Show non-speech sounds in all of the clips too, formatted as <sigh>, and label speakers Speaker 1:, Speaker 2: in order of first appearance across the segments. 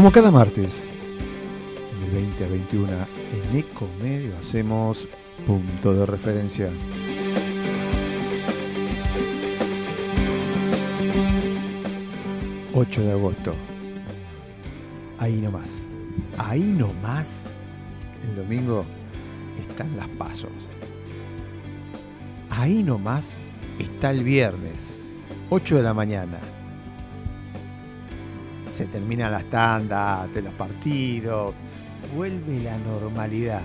Speaker 1: Como cada martes, de 20 a 21 en Ecomedio, hacemos punto de referencia. ...8 de agosto... ...ahí nomás... ...ahí nomás... ...el domingo... ...están las pasos... ...ahí nomás... ...está el viernes... ...8 de la mañana se terminan las tandas de los partidos, vuelve la normalidad.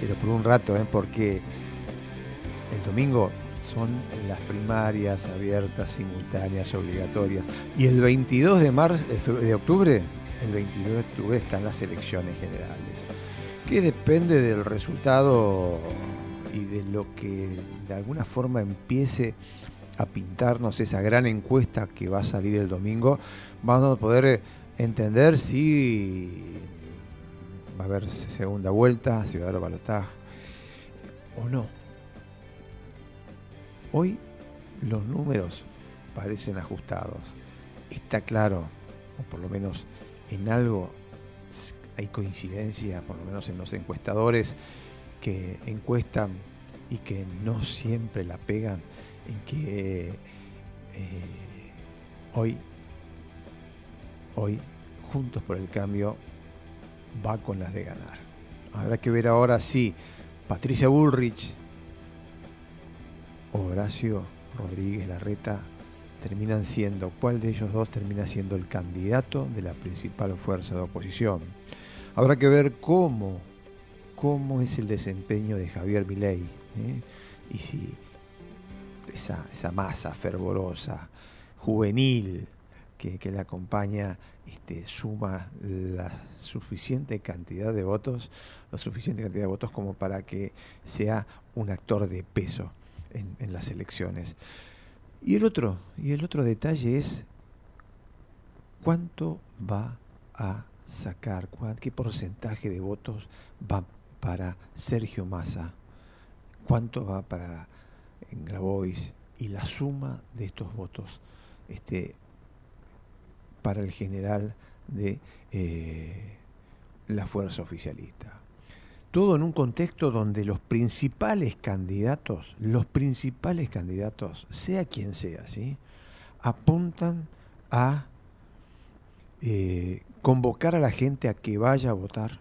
Speaker 1: Pero por un rato, ¿eh? porque el domingo son las primarias abiertas, simultáneas, obligatorias. Y el 22 de, marzo, de octubre, el 22 de octubre están las elecciones generales, que depende del resultado y de lo que de alguna forma empiece a pintarnos esa gran encuesta que va a salir el domingo, vamos a poder eh, entender si va a haber segunda vuelta, si va a haber balotaje o no. Hoy los números parecen ajustados. Está claro, o por lo menos en algo hay coincidencia, por lo menos en los encuestadores que encuestan y que no siempre la pegan en que eh, hoy, hoy, Juntos por el Cambio va con las de ganar. Habrá que ver ahora si Patricia Bullrich o Horacio Rodríguez Larreta terminan siendo, cuál de ellos dos termina siendo el candidato de la principal fuerza de oposición. Habrá que ver cómo, cómo es el desempeño de Javier Milei ¿eh? y si esa, masa fervorosa, juvenil, que, le acompaña, este, suma la suficiente cantidad de votos, la suficiente cantidad de votos como para que sea un actor de peso en, las elecciones. Y el otro, y el otro detalle es cuánto va a sacar, qué porcentaje de votos va para Sergio Massa, cuánto va para en Grabois y la suma de estos votos este, para el general de eh, la fuerza oficialista. Todo en un contexto donde los principales candidatos, los principales candidatos, sea quien sea, ¿sí? apuntan a eh, convocar a la gente a que vaya a votar,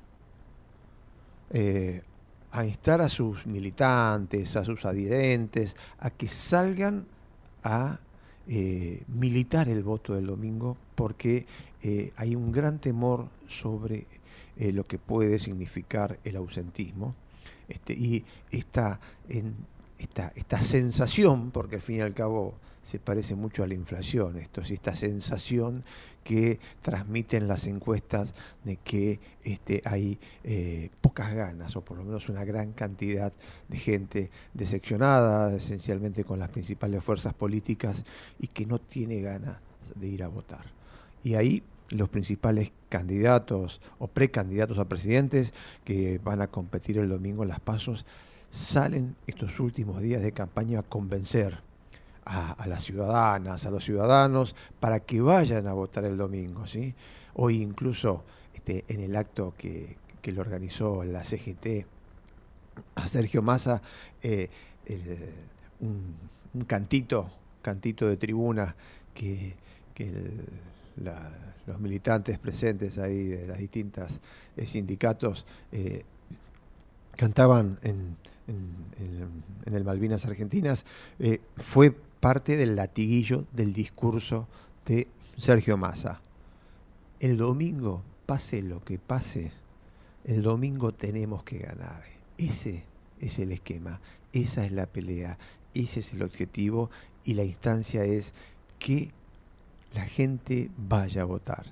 Speaker 1: eh, a instar a sus militantes, a sus adherentes, a que salgan a eh, militar el voto del domingo, porque eh, hay un gran temor sobre eh, lo que puede significar el ausentismo. Este, y esta, en, esta, esta sensación, porque al fin y al cabo se parece mucho a la inflación, esto es esta sensación que transmiten las encuestas de que este, hay eh, pocas ganas, o por lo menos una gran cantidad de gente decepcionada, esencialmente con las principales fuerzas políticas, y que no tiene ganas de ir a votar. Y ahí los principales candidatos o precandidatos a presidentes que van a competir el domingo en las pasos salen estos últimos días de campaña a convencer a, las ciudadanas, a los ciudadanos, para que vayan a votar el domingo. ¿sí? Hoy incluso este, en el acto que, que lo organizó la CGT a Sergio Massa, eh, un, cantito, cantito de tribuna que, los militantes presentes ahí de las distintas eh, sindicatos eh, cantaban en, el Malvinas Argentinas, fue parte del latiguillo del discurso de Sergio Massa. El domingo, pase lo que pase, el domingo tenemos que ganar. Ese es el esquema, esa es la pelea, ese es el objetivo y la instancia es que la gente vaya a votar.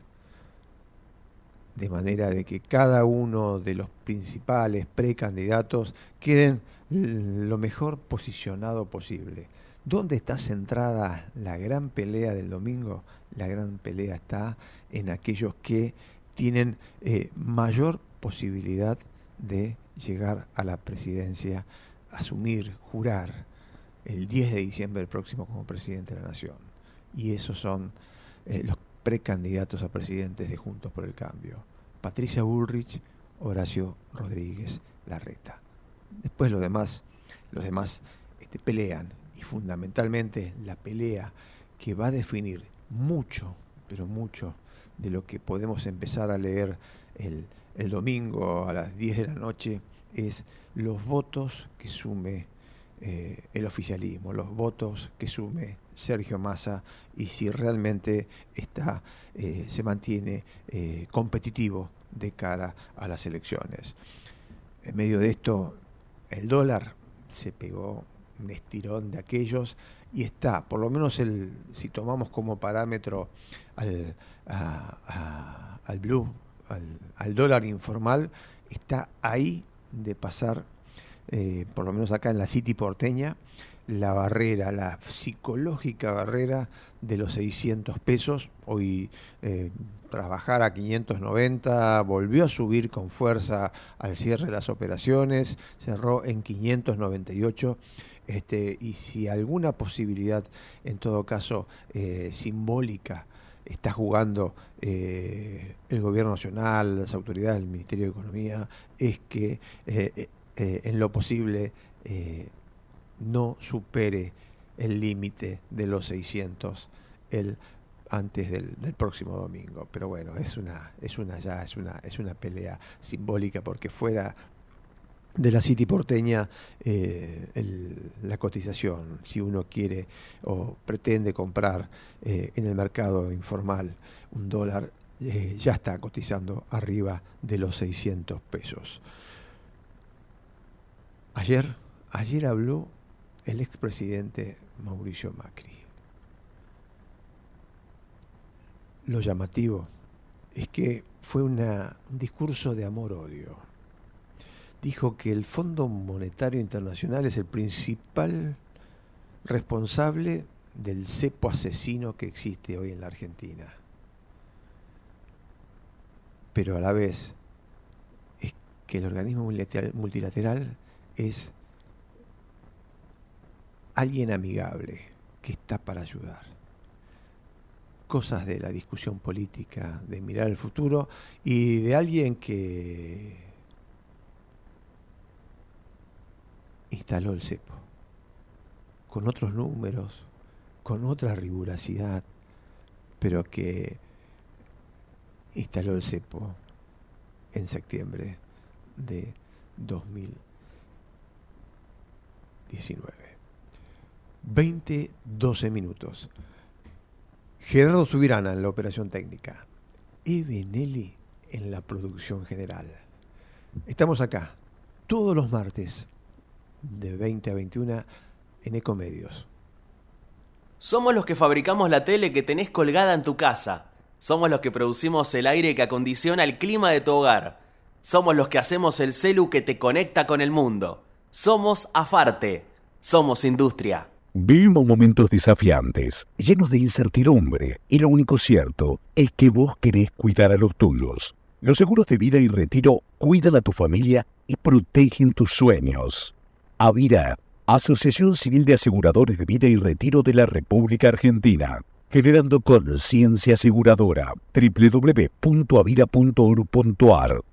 Speaker 1: De manera de que cada uno de los principales precandidatos queden lo mejor posicionado posible. ¿Dónde está centrada la gran pelea del domingo? La gran pelea está en aquellos que tienen eh, mayor posibilidad de llegar a la presidencia, asumir, jurar el 10 de diciembre próximo como presidente de la Nación. Y esos son eh, los precandidatos a presidentes de Juntos por el Cambio. Patricia Bullrich, Horacio Rodríguez Larreta. Después los demás, los demás este, pelean fundamentalmente la pelea que va a definir mucho, pero mucho de lo que podemos empezar a leer el, el domingo a las 10 de la noche es los votos que sume eh, el oficialismo, los votos que sume Sergio Massa y si realmente está, eh, se mantiene eh, competitivo de cara a las elecciones. En medio de esto, el dólar se pegó un estirón de aquellos y está, por lo menos el, si tomamos como parámetro al, al blue, al, dólar informal, está ahí de pasar, eh, por lo menos acá en la City porteña, la barrera, la psicológica barrera de los 600 pesos. Hoy eh, a 590, volvió a subir con fuerza al cierre de las operaciones, cerró en 598. Este, y si alguna posibilidad, en todo caso, eh, simbólica, está jugando eh, el gobierno nacional, las autoridades del Ministerio de Economía, es que eh, en lo posible no supere el límite de los 600 el antes del, del, próximo domingo. Pero bueno, es una, es una ya, es una, es una pelea simbólica porque fuera de la City porteña eh, la cotización, si uno quiere o pretende comprar eh, en el mercado informal un dólar, eh, ya está cotizando arriba de los 600 pesos. Ayer, ayer habló el expresidente Mauricio Macri. Lo llamativo es que fue un discurso de amor-odio dijo que el Fondo Monetario Internacional es el principal responsable del cepo asesino que existe hoy en la Argentina. Pero a la vez es que el organismo multilateral es alguien amigable que está para ayudar. Cosas de la discusión política, de mirar el futuro y de alguien que instaló el cepo, con otros números, con otra rigurosidad, pero que instaló el cepo en septiembre de 2019. 20, 12 minutos. Gerardo Subirana en la operación técnica. Ebenelli en la producción general. Estamos acá todos los martes de 20 a 21 en Ecomedios.
Speaker 2: Somos los que fabricamos la tele que tenés colgada en tu casa. Somos los que producimos el aire que acondiciona el clima de tu hogar. Somos los que hacemos el celu que te conecta con el mundo. Somos Afarte. Somos industria.
Speaker 3: Vivimos momentos desafiantes, llenos de incertidumbre, y lo único cierto es que vos querés cuidar a los tuyos. Los seguros de vida y retiro cuidan a tu familia y protegen tus sueños. Avira, Asociación Civil de Aseguradores de Vida y Retiro de la República Argentina, generando conciencia aseguradora. www.avira.org.ar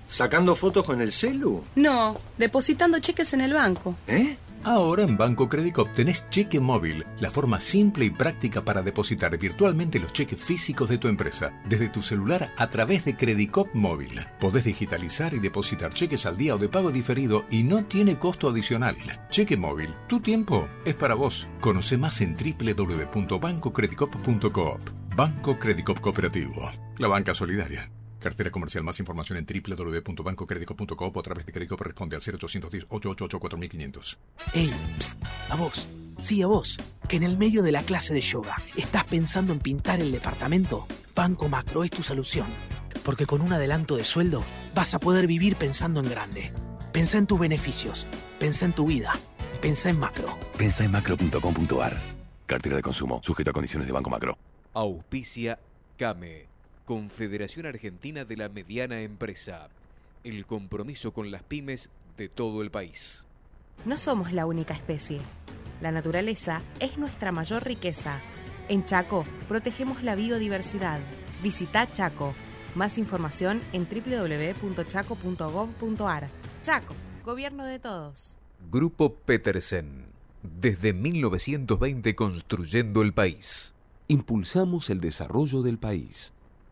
Speaker 4: ¿Sacando fotos con el celu?
Speaker 5: No, depositando cheques en el banco.
Speaker 4: ¿Eh?
Speaker 6: Ahora en Banco Credicop tenés cheque móvil, la forma simple y práctica para depositar virtualmente los cheques físicos de tu empresa, desde tu celular a través de Credicop móvil. Podés digitalizar y depositar cheques al día o de pago diferido y no tiene costo adicional. Cheque móvil, tu tiempo es para vos. Conoce más en www.bancocredicop.coop. Banco Credicop Cooperativo, la banca solidaria. Cartera comercial. Más información en www.bancocredico.com o a través de crédito responde al 0810-888-4500.
Speaker 7: Ey, a vos. Sí, a vos. Que en el medio de la clase de yoga estás pensando en pintar el departamento. Banco Macro es tu solución. Porque con un adelanto de sueldo vas a poder vivir pensando en grande. Pensa en tus beneficios. Pensa en tu vida. Pensa en macro.
Speaker 8: Pensa en macro.com.ar. Cartera de consumo. Sujeto a condiciones de Banco Macro.
Speaker 9: Auspicia Came Confederación Argentina de la Mediana Empresa. El compromiso con las pymes de todo el país.
Speaker 10: No somos la única especie. La naturaleza es nuestra mayor riqueza. En Chaco protegemos la biodiversidad. Visita Chaco. Más información en www.chaco.gov.ar. Chaco, gobierno de todos.
Speaker 9: Grupo Petersen. Desde 1920 construyendo el país.
Speaker 11: Impulsamos el desarrollo del país.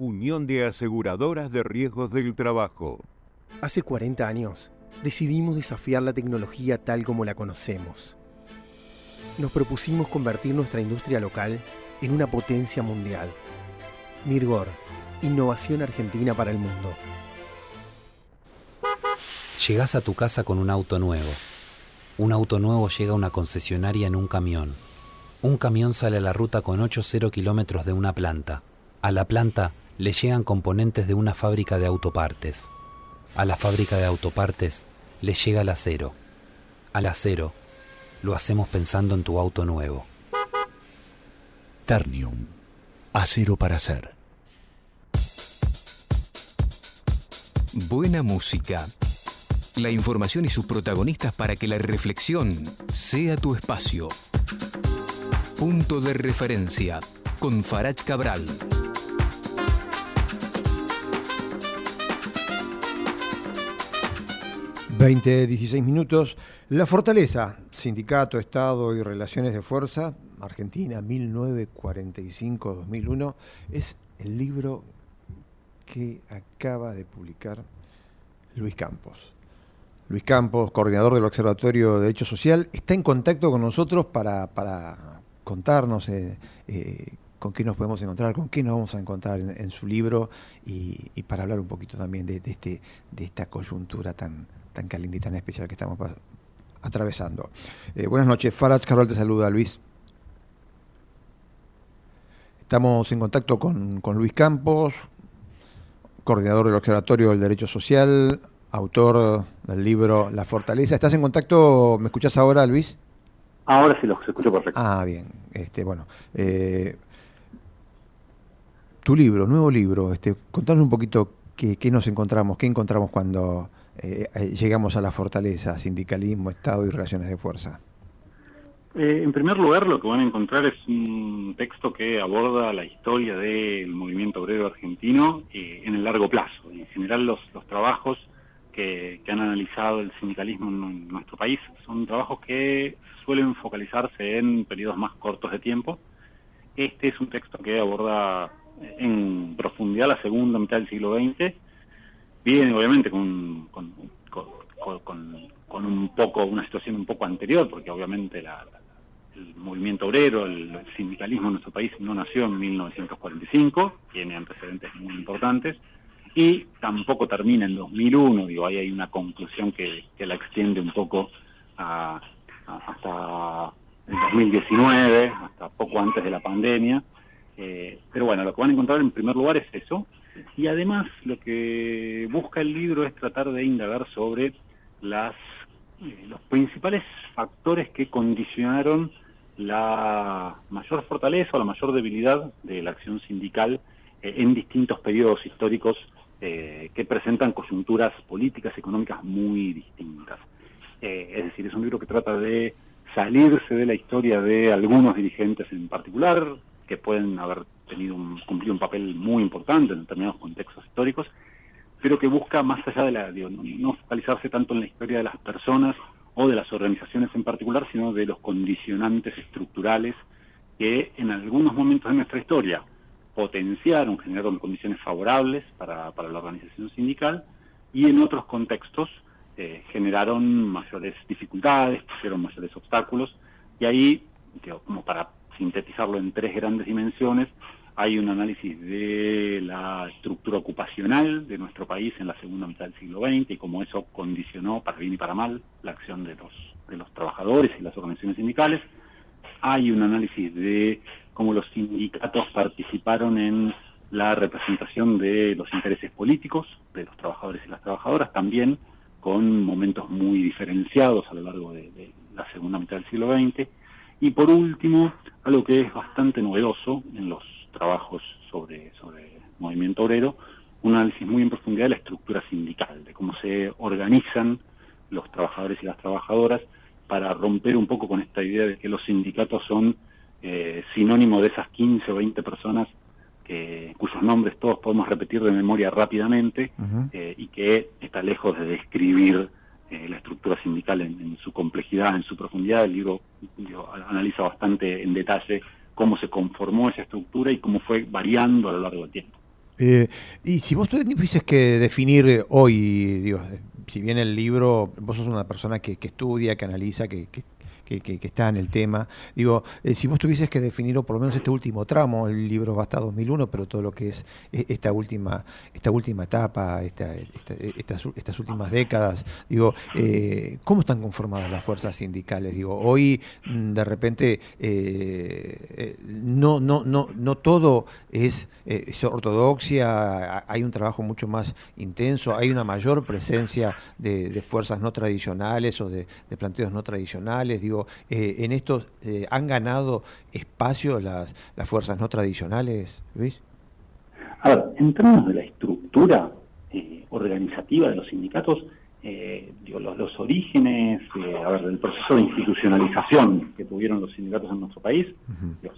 Speaker 12: Unión de Aseguradoras de Riesgos del Trabajo.
Speaker 13: Hace 40 años decidimos desafiar la tecnología tal como la conocemos. Nos propusimos convertir nuestra industria local en una potencia mundial. Mirgor, innovación argentina para el mundo.
Speaker 14: Llegás a tu casa con un auto nuevo. Un auto nuevo llega a una concesionaria en un camión. Un camión sale a la ruta con 8-0 kilómetros de una planta. A la planta le llegan componentes de una fábrica de autopartes. A la fábrica de autopartes le llega el acero. Al acero lo hacemos pensando en tu auto nuevo.
Speaker 3: Ternium. Acero para hacer.
Speaker 15: Buena música. La información y sus protagonistas para que la reflexión sea tu espacio. Punto de referencia con Farach Cabral.
Speaker 1: 20, 16 minutos. La Fortaleza, Sindicato, Estado y Relaciones de Fuerza, Argentina, 1945-2001, es el libro que acaba de publicar Luis Campos. Luis Campos, coordinador del Observatorio de Derecho Social, está en contacto con nosotros para, contarnos eh, eh, con qué nos podemos encontrar, con qué nos vamos a encontrar en, su libro y, para hablar un poquito también de, este, de esta coyuntura tan, tan caliente y tan especial que estamos atravesando. Eh, buenas noches, Farad Carol te saluda, Luis. Estamos en contacto con, Luis Campos, coordinador del Observatorio del Derecho Social, autor del libro La Fortaleza. ¿Estás en contacto? ¿Me escuchás ahora, Luis?
Speaker 16: Ahora sí los escucho perfecto.
Speaker 1: Ah, bien. Este, bueno, eh, tu libro, nuevo libro, este, contanos un poquito qué, qué nos encontramos, qué encontramos cuando eh, eh, llegamos a la fortaleza, sindicalismo, Estado y relaciones de fuerza?
Speaker 16: Eh, en primer lugar, lo que van a encontrar es un texto que aborda la historia del movimiento obrero argentino en el largo plazo. En general, los, los trabajos que, han analizado el sindicalismo en, nuestro país son trabajos que suelen focalizarse en periodos más cortos de tiempo. Este es un texto que aborda en profundidad la segunda mitad del siglo XX viene obviamente con, con, con un poco una situación un poco anterior, porque obviamente la, el movimiento obrero, el, sindicalismo en nuestro país no nació en 1945, tiene antecedentes muy importantes, y tampoco termina en 2001, digo, ahí hay una conclusión que, la extiende un poco a, hasta el 2019, hasta poco antes de la pandemia. Eh, pero bueno, lo que van a encontrar en primer lugar es eso. Y además lo que busca el libro es tratar de indagar sobre las, eh, los principales factores que condicionaron la mayor fortaleza o la mayor debilidad de la acción sindical eh, en distintos periodos históricos que presentan coyunturas políticas y económicas muy distintas. es decir, es un libro que trata de salirse de la historia de algunos dirigentes en particular, que pueden haber tenido un, cumplido un papel muy importante en determinados contextos históricos, pero que busca más allá de la, no focalizarse tanto en la historia de las personas o de las organizaciones en particular, sino de los condicionantes estructurales que en algunos momentos de nuestra historia potenciaron, generaron condiciones favorables para, para la organización sindical y en otros contextos eh, generaron mayores dificultades, pusieron mayores obstáculos, y ahí, como para sintetizarlo en tres grandes dimensiones, hay un análisis de la estructura ocupacional de nuestro país en la segunda mitad del siglo XX y cómo eso condicionó, para bien y para mal, la acción de los, de los trabajadores y las organizaciones sindicales. Hay un análisis de cómo los sindicatos participaron en la representación de los intereses políticos de los trabajadores y las trabajadoras, también con momentos muy diferenciados a lo largo de, la segunda mitad del siglo XX. Y por último, algo que es bastante novedoso en los trabajos sobre, sobre movimiento obrero, un análisis muy en profundidad de la estructura sindical, de cómo se organizan los trabajadores y las trabajadoras para romper un poco con esta idea de que los sindicatos son eh, sinónimo de esas 15 o 20 personas cuyos nombres todos podemos repetir de memoria rápidamente eh, y que está lejos de describir eh, la estructura sindical en, su complejidad, en su profundidad. El libro analiza bastante en detalle cómo se conformó esa estructura y cómo fue variando a lo largo del tiempo.
Speaker 1: Eh, y si vos tuvieses que definir hoy, digo, si bien el libro, vos sos una persona que, estudia, que analiza, que, que, está en el tema. Digo, eh, si vos tuvieses que definir, por lo menos este último tramo, el libro va hasta 2001, pero todo lo que es eh, esta última, esta última etapa, esta, estas, estas, últimas décadas, digo, eh, ¿cómo están conformadas las fuerzas sindicales? Digo, hoy mm, de repente no, no, no, no todo es, ortodoxia, hay un trabajo mucho más intenso, hay una mayor presencia de, fuerzas no tradicionales o de planteos no tradicionales, digo, eh, en esto eh, han ganado espacio las, las fuerzas no tradicionales, Luis?
Speaker 16: A ver, en términos de la estructura eh, organizativa de los sindicatos, digo, los, orígenes a ver, del proceso de institucionalización que tuvieron los sindicatos en nuestro país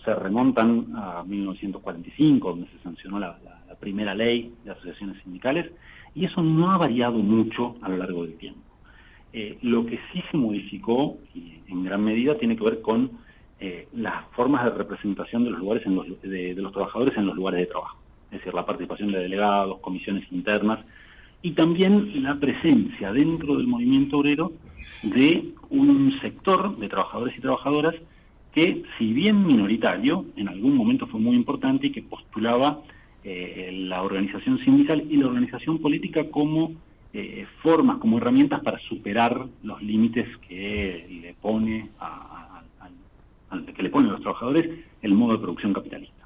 Speaker 16: se remontan a 1945, donde se sancionó la, la primera ley de asociaciones sindicales, y eso no ha variado mucho a lo largo del tiempo. Eh, lo que sí se modificó, y en gran medida, tiene que ver con eh, las formas de representación de los lugares en los, de, los trabajadores en los lugares de trabajo, es decir, la participación de delegados, comisiones internas y también la presencia dentro del movimiento obrero de un sector de trabajadores y trabajadoras que, si bien minoritario, en algún momento fue muy importante y que postulaba eh, la organización sindical y la organización política como eh, formas, como herramientas para superar los límites que le pone a, que le ponen los trabajadores el modo de producción capitalista.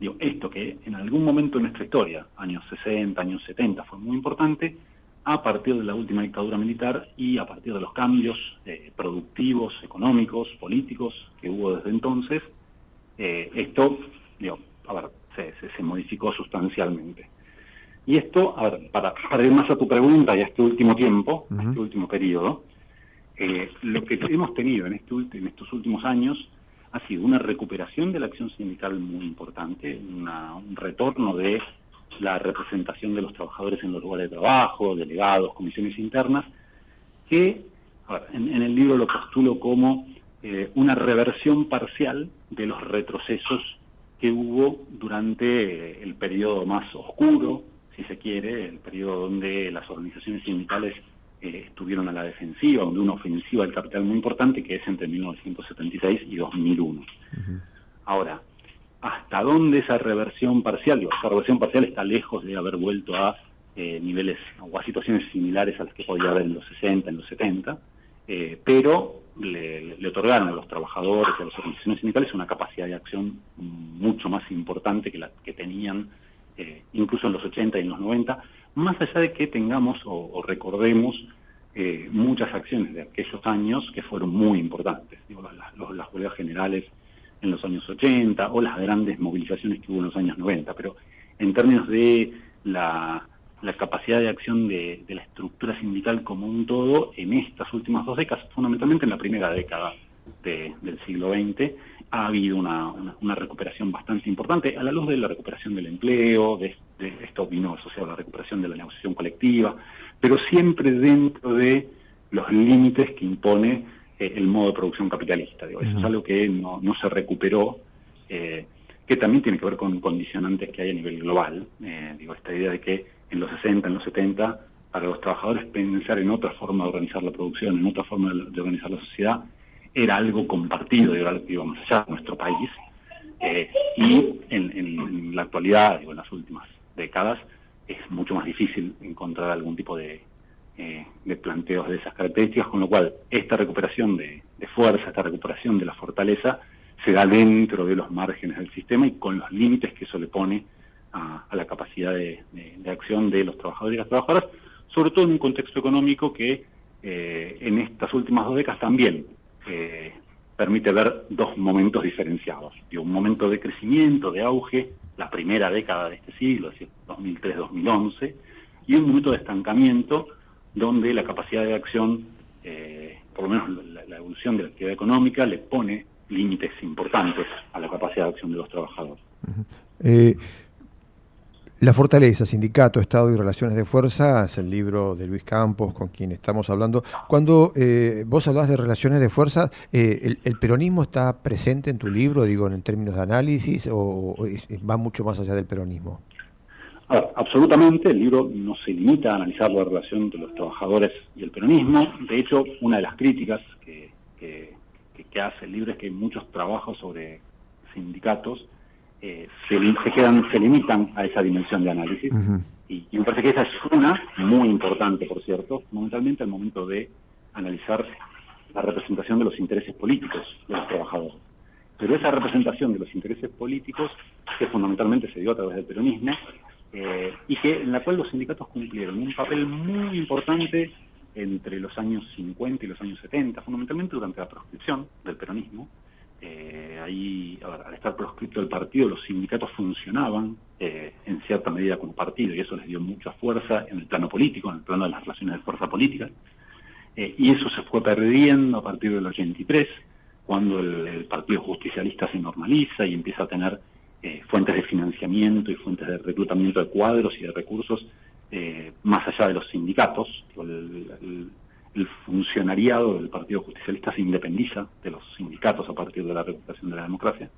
Speaker 16: Digo, esto que en algún momento en nuestra historia, años 60, años 70, fue muy importante, a partir de la última dictadura militar y a partir de los cambios eh, productivos, económicos, políticos que hubo desde entonces, eh, esto digo, a se, se modificó sustancialmente. Y esto, a ver, para, para ir más a tu pregunta y a este último tiempo, a este último periodo, eh, lo que hemos tenido en, este, en estos últimos años ha sido una recuperación de la acción sindical muy importante, un retorno de la representación de los trabajadores en los lugares de trabajo, delegados, comisiones internas, que a ver, en, el libro lo postulo como eh, una reversión parcial de los retrocesos que hubo durante el periodo más oscuro si se quiere, el periodo donde las organizaciones sindicales eh, estuvieron a la defensiva, donde una ofensiva del capital muy importante que es entre 1976 y 2001. Ahora, ¿hasta dónde esa reversión parcial? Digo, esa reversión parcial está lejos de haber vuelto a eh, niveles o a situaciones similares a las que podía haber en los 60, en los 70, eh, pero le, le, otorgaron a los trabajadores y a las organizaciones sindicales una capacidad de acción mucho más importante que la que tenían eh, incluso en los 80 y en los 90, más allá de que tengamos o, recordemos eh, muchas acciones de aquellos años que fueron muy importantes, digo, las, las huelgas generales en los años 80 o las grandes movilizaciones que hubo en los años 90, pero en términos de la, la capacidad de acción de, de, la estructura sindical como un todo, en estas últimas dos décadas, fundamentalmente en la primera década de, del siglo XX, ha habido una, una, una, recuperación bastante importante a la luz de la recuperación del empleo, de, de esto vino asociado a la recuperación de la negociación colectiva, pero siempre dentro de los límites que impone eh, el modo de producción capitalista. Digo, eso es algo que no, no se recuperó, eh, que también tiene que ver con condicionantes que hay a nivel global. Eh, digo, esta idea de que en los 60, en los 70, para los trabajadores pensar en otra forma de organizar la producción, en otra forma de, de organizar la sociedad, era algo compartido, era algo que iba más allá nuestro país. Eh, y en, en, la actualidad, digo, en las últimas décadas, es mucho más difícil encontrar algún tipo de, eh, de planteos de esas características, con lo cual esta recuperación de, fuerza, esta recuperación de la fortaleza, se da dentro de los márgenes del sistema y con los límites que eso le pone a, la capacidad de, acción de los trabajadores y las trabajadoras, sobre todo en un contexto económico que eh, en estas últimas dos décadas también eh, permite ver dos momentos diferenciados. un momento de crecimiento, de auge, la primera década de este siglo, es decir, 2003-2011, y un momento de estancamiento donde la capacidad de acción, eh, por lo menos la, evolución de la actividad económica, le pone límites importantes a la capacidad de acción de los trabajadores.
Speaker 1: La fortaleza, sindicato, Estado y relaciones de fuerza es el libro de Luis Campos con quien estamos hablando. Cuando eh, vos hablas de relaciones de fuerza, eh, el, peronismo está presente en tu libro, digo, en términos de análisis, o, va mucho más allá del peronismo?
Speaker 16: Absolutamente, el libro no se limita a analizar la relación entre los trabajadores y el peronismo. De hecho, una de las críticas que, que, que hace el libro es que hay muchos trabajos sobre sindicatos eh, se, se, quedan, se limitan a esa dimensión de análisis. Uh -huh. y, y, me parece que esa es una muy importante, por cierto, fundamentalmente al momento de analizar la representación de los intereses políticos de los trabajadores. Pero esa representación de los intereses políticos, que fundamentalmente se dio a través del peronismo, eh, y que en la cual los sindicatos cumplieron un papel muy importante entre los años 50 y los años 70, fundamentalmente durante la proscripción del peronismo, eh, ahí, al estar proscrito el partido, los sindicatos funcionaban eh, en cierta medida como partido y eso les dio mucha fuerza en el plano político, en el plano de las relaciones de fuerza política. Eh, y eso se fue perdiendo a partir del 83, cuando el, Partido Justicialista se normaliza y empieza a tener eh, fuentes de financiamiento y fuentes de reclutamiento de cuadros y de recursos eh, más allá de los sindicatos. El funcionariado del Partido Justicialista se independiza de los sindicatos a partir de la recuperación de la democracia.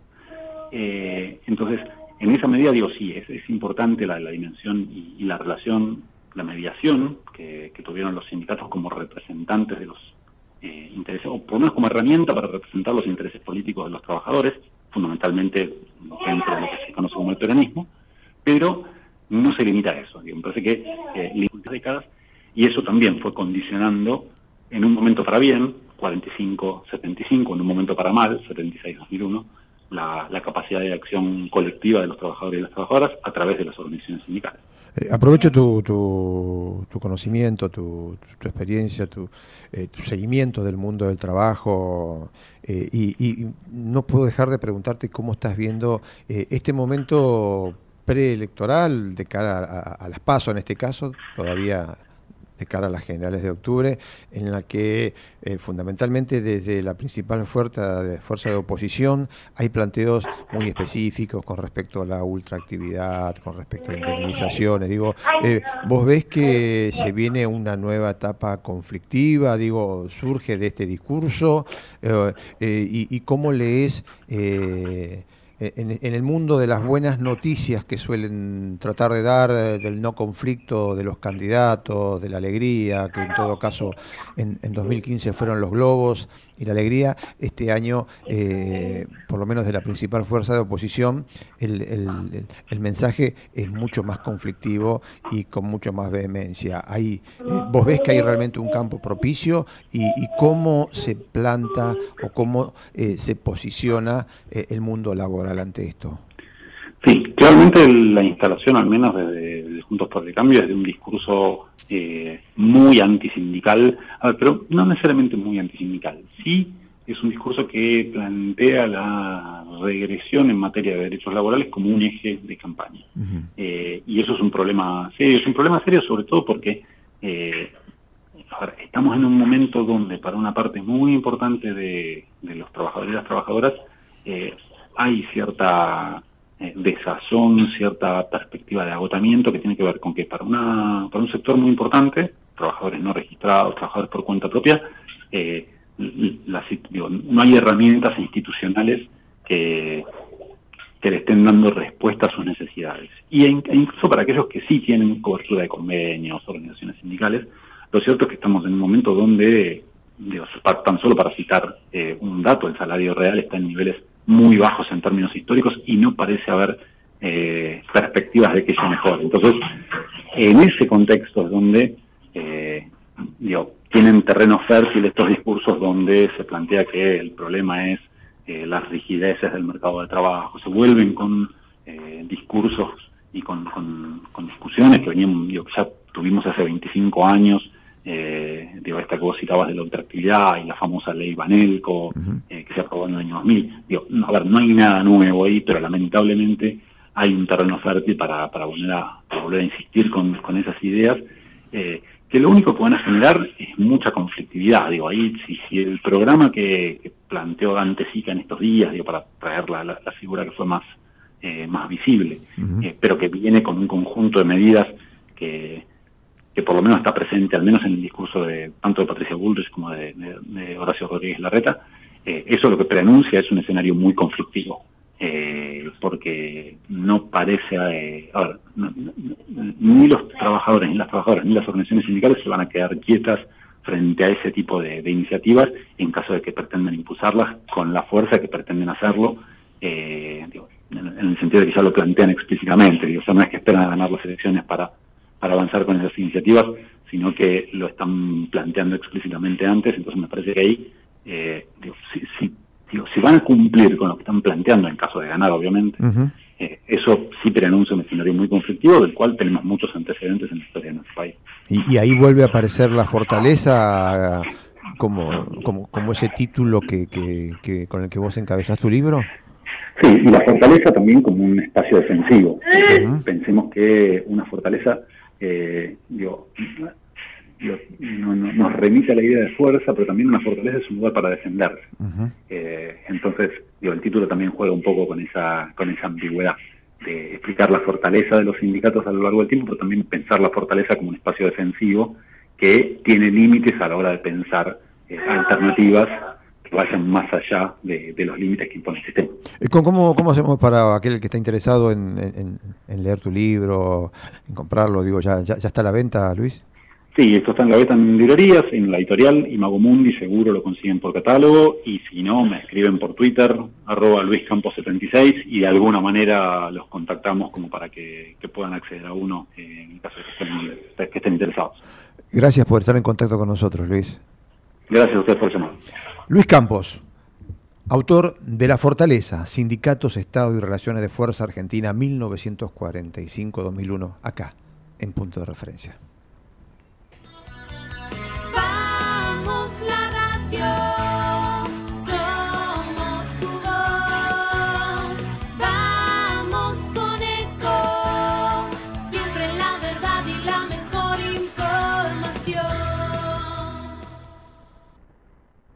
Speaker 16: Eh, entonces, en esa medida digo, sí, es, es importante la, dimensión y, la relación, la mediación que, que, tuvieron los sindicatos como representantes de los eh, intereses, o por lo menos como herramienta para representar los intereses políticos de los trabajadores, fundamentalmente dentro de lo que se conoce como el peronismo, pero no se limita a eso. Digo, me parece que eh, décadas y eso también fue condicionando en un momento para bien, 45-75, en un momento para mal, 76-2001, la, la, capacidad de acción colectiva de los trabajadores y las trabajadoras a través de las organizaciones sindicales.
Speaker 1: Eh, aprovecho tu, tu, conocimiento, tu, tu experiencia, tu, eh, tu, seguimiento del mundo del trabajo eh, y, y, no puedo dejar de preguntarte cómo estás viendo eh, este momento preelectoral de cara a, a las pasos en este caso, todavía de cara a las generales de octubre, en la que eh, fundamentalmente desde la principal fuerza de, fuerza de oposición hay planteos muy específicos con respecto a la ultraactividad, con respecto a indemnizaciones. Digo, eh, ¿vos ves que se viene una nueva etapa conflictiva? Digo, surge de este discurso eh, y, cómo lees en, el mundo de las buenas noticias que suelen tratar de dar, eh, del no conflicto de los candidatos, de la alegría, que en todo caso en, 2015 fueron los globos y la alegría, este año, eh, por lo menos de la principal fuerza de oposición, el, mensaje es mucho más conflictivo y con mucho más vehemencia. Ahí, eh, vos ves que hay realmente un campo propicio y, cómo se planta o cómo se posiciona el mundo laboral ante esto.
Speaker 16: Sí, claramente la instalación, al menos desde, Juntos por el Cambio, es de un discurso eh, muy antisindical, pero no necesariamente muy antisindical. Sí es un discurso que plantea la regresión en materia de derechos laborales como un eje de campaña. Eh, y eso es un problema serio, es un problema serio sobre todo porque eh, estamos en un momento donde para una parte muy importante de, los trabajadores y las trabajadoras eh, hay cierta eh, desazón, cierta perspectiva de agotamiento que tiene que ver con que para, una, para un sector muy importante, trabajadores no registrados, trabajadores por cuenta propia, eh, no hay herramientas institucionales que, que le estén dando respuesta a sus necesidades. Y e incluso para aquellos que sí tienen cobertura de convenios, organizaciones sindicales, lo cierto es que estamos en un momento donde, tan solo para citar eh, un dato, el salario real está en niveles muy bajos en términos históricos y no parece haber eh, perspectivas de que sea mejor. Entonces, en ese contexto es donde eh, digo, tienen terreno fértil estos discursos donde se plantea que el problema es eh, las rigideces del mercado de trabajo, se vuelven con eh, discursos y con, con, discusiones que venían, digo, ya tuvimos hace 25 años eh, digo, esta que vos citabas de la ultraactividad y la famosa ley Banelco, eh, que se aprobó en el año 2000. Digo, a ver, no hay nada nuevo ahí, pero lamentablemente hay un terreno fértil para, para, volver, a, volver a insistir con, con esas ideas, eh, que lo único que van a generar es mucha conflictividad. Digo, ahí, si, si el programa que, planteó Dante Sica en estos días, digo, para traer la, la, figura que fue más, eh, más visible, eh, pero que viene con un conjunto de medidas que que por lo menos está presente, al menos en el discurso de tanto de Patricia Bullrich como de, Horacio Rodríguez Larreta, eh, eso lo que preanuncia es un escenario muy conflictivo, eh, porque no parece, eh, a ver, ni los trabajadores, ni las trabajadoras, ni las organizaciones sindicales se van a quedar quietas frente a ese tipo de, iniciativas en caso de que pretendan impulsarlas con la fuerza que pretenden hacerlo, en, el sentido de que ya lo plantean explícitamente, digo, o sea, no es que esperan a ganar las elecciones para para avanzar con esas iniciativas, sino que lo están planteando explícitamente antes, entonces me parece que ahí, eh, si, si, van a cumplir con lo que están planteando, en caso de ganar, obviamente, eh, eso sí preanuncia un escenario muy conflictivo, del cual tenemos muchos antecedentes en la historia de nuestro país.
Speaker 1: Y, ahí vuelve a aparecer la fortaleza como, como, como ese título que, que, con el que vos encabezás tu libro.
Speaker 16: Sí, y la fortaleza también como un espacio defensivo. Pensemos que una fortaleza eh, digo, nos remite a la idea de fuerza, pero también una fortaleza es un lugar para defenderse. Eh, entonces, digo, el título también juega un poco con esa, con esa ambigüedad de explicar la fortaleza de los sindicatos a lo largo del tiempo, pero también pensar la fortaleza como un espacio defensivo que tiene límites a la hora de pensar eh, alternativas vayan más allá de, los límites que impone el sistema.
Speaker 1: Eh, ¿Cómo, cómo hacemos para aquel que está interesado en, leer tu libro, en comprarlo? Digo, ¿ya, ya, está a la venta, Luis?
Speaker 16: Sí, esto está en la venta en librerías, en la editorial Imago Mundi, seguro lo consiguen por catálogo, y si no, me escriben por Twitter, arroba luiscampos76, y de alguna manera los contactamos como para que, puedan acceder a uno eh, en caso de que estén, que estén interesados.
Speaker 1: Gracias por estar en contacto con nosotros, Luis.
Speaker 16: Gracias a ustedes por llamar.
Speaker 1: Luis Campos, autor de La Fortaleza, Sindicatos, Estado y Relaciones de Fuerza Argentina 1945-2001, acá, en punto de referencia.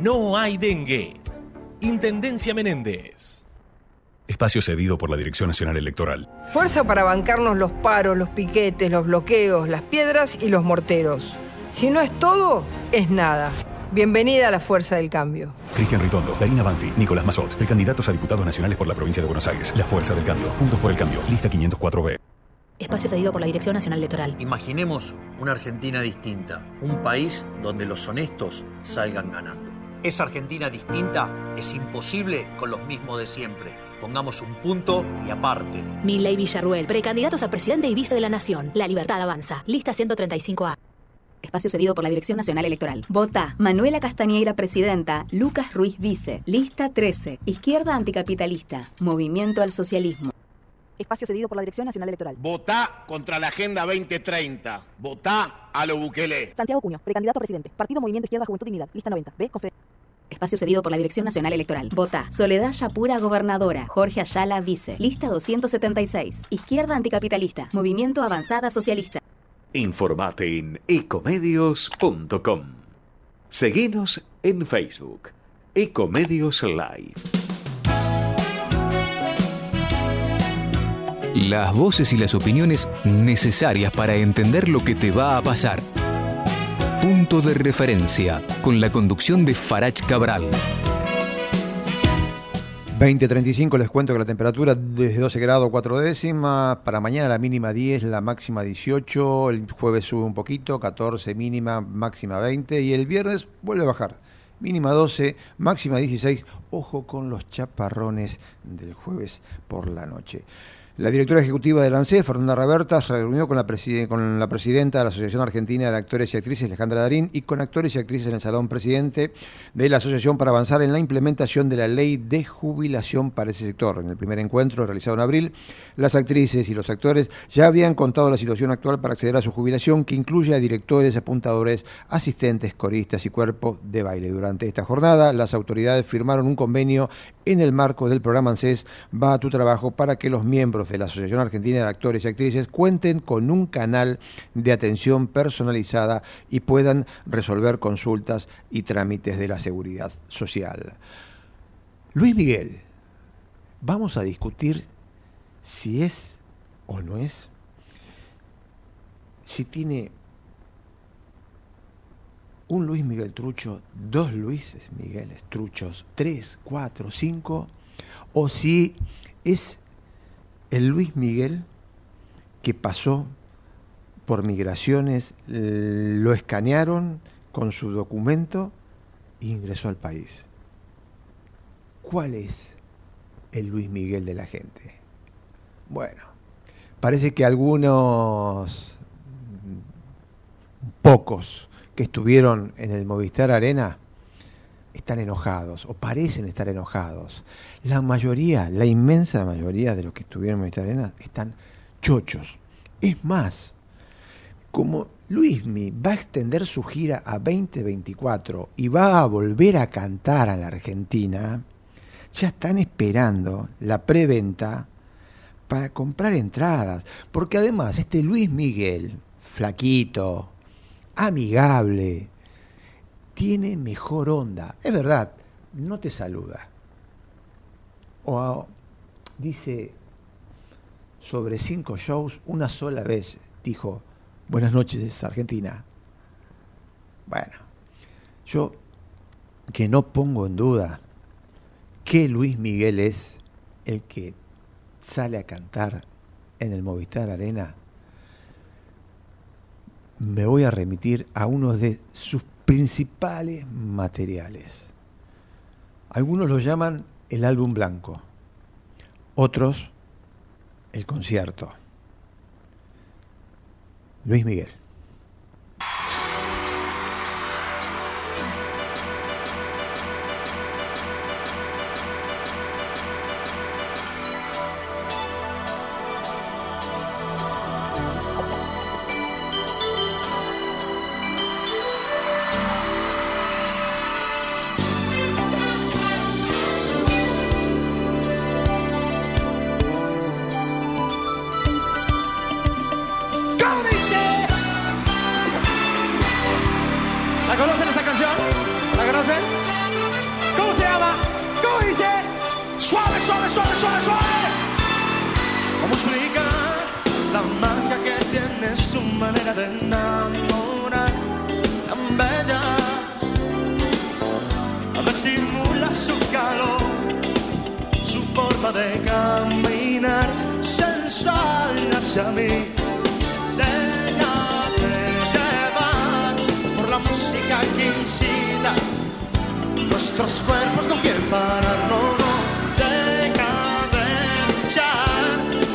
Speaker 17: no hay dengue. Intendencia Menéndez.
Speaker 18: Espacio cedido por la Dirección Nacional Electoral.
Speaker 19: Fuerza para bancarnos los paros, los piquetes, los bloqueos, las piedras y los morteros. Si no es todo, es nada. Bienvenida a la Fuerza del Cambio.
Speaker 18: Cristian Ritondo, Karina Banfi, Nicolás Mazot, precandidatos a diputados nacionales por la provincia de Buenos Aires. La Fuerza del Cambio. Juntos por el Cambio. Lista 504B.
Speaker 20: Espacio cedido por la Dirección Nacional Electoral.
Speaker 21: Imaginemos una Argentina distinta, un país donde los honestos salgan ganando. Esa Argentina distinta es imposible con los mismos de siempre. Pongamos un punto y aparte.
Speaker 20: Milley Villarruel, precandidatos a presidente y vice de la Nación. La libertad avanza. Lista 135A. Espacio cedido por la Dirección Nacional Electoral.
Speaker 22: Vota Manuela Castañeira, presidenta. Lucas Ruiz, vice. Lista 13. Izquierda anticapitalista. Movimiento al socialismo.
Speaker 20: Espacio cedido por la Dirección Nacional Electoral.
Speaker 23: Votá contra la Agenda 2030. Votá a lo Bukele.
Speaker 20: Santiago Cuño, precandidato a presidente. Partido Movimiento Izquierda Juventud Dignidad. Lista 90. B. Confe Espacio cedido por la Dirección Nacional Electoral.
Speaker 22: Vota Soledad Yapura, gobernadora. Jorge Ayala, vice. Lista 276. Izquierda anticapitalista. Movimiento Avanzada Socialista.
Speaker 24: Informate en ecomedios.com. Seguinos en Facebook. Ecomedios Live.
Speaker 9: Las voces y las opiniones necesarias para entender lo que te va a pasar. Punto de referencia, con la conducción de Farach Cabral.
Speaker 1: 20.35 les cuento que la temperatura desde 12 grados 4 décimas, para mañana la mínima 10, la máxima 18, el jueves sube un poquito, 14 mínima, máxima 20 y el viernes vuelve a bajar, mínima 12, máxima 16, ojo con los chaparrones del jueves por la noche. La directora ejecutiva del ANSE, Fernanda Raberta, se reunió con la, presidenta de la Asociación Argentina de Actores y Actrices, Alejandra Darín, y con actores y actrices en el Salón Presidente de la Asociación para avanzar en la implementación de la ley de jubilación para ese sector. En el primer encuentro realizado en abril, las actrices y los actores ya habían contado la situación actual para acceder a su jubilación, que incluye a directores, apuntadores, asistentes, coristas y cuerpo de baile. Durante esta jornada, las autoridades firmaron un convenio en el marco del programa ANSES Va a tu trabajo para que los miembros de la Asociación Argentina de Actores y Actrices cuenten con un canal de atención personalizada y puedan resolver consultas y trámites de la seguridad social. Luis Miguel, vamos a discutir si es o no es, si tiene un Luis Miguel Trucho, dos Luises Migueles Truchos, tres, cuatro, cinco, o si es el Luis Miguel que pasó por migraciones, lo escanearon con su documento e ingresó al país. ¿Cuál es el Luis Miguel de la gente? Bueno, parece que algunos, pocos que estuvieron en el Movistar Arena, están enojados o parecen estar enojados. La mayoría, la inmensa mayoría de los que estuvieron en arena están chochos. Es más, como Luismi va a extender su gira a 2024 y va a volver a cantar a la Argentina, ya están esperando la preventa para comprar entradas. Porque además este Luis Miguel, flaquito, amigable, tiene mejor onda. Es verdad, no te saluda. O dice, sobre cinco shows, una sola vez dijo, buenas noches Argentina. Bueno, yo que no pongo en duda que Luis Miguel es el que sale a cantar en el Movistar Arena, me voy a remitir a uno de sus principales materiales. Algunos lo llaman el álbum blanco, Otros, el concierto. Luis Miguel.
Speaker 25: Nuestros cuerpos no quieren parar, no, no.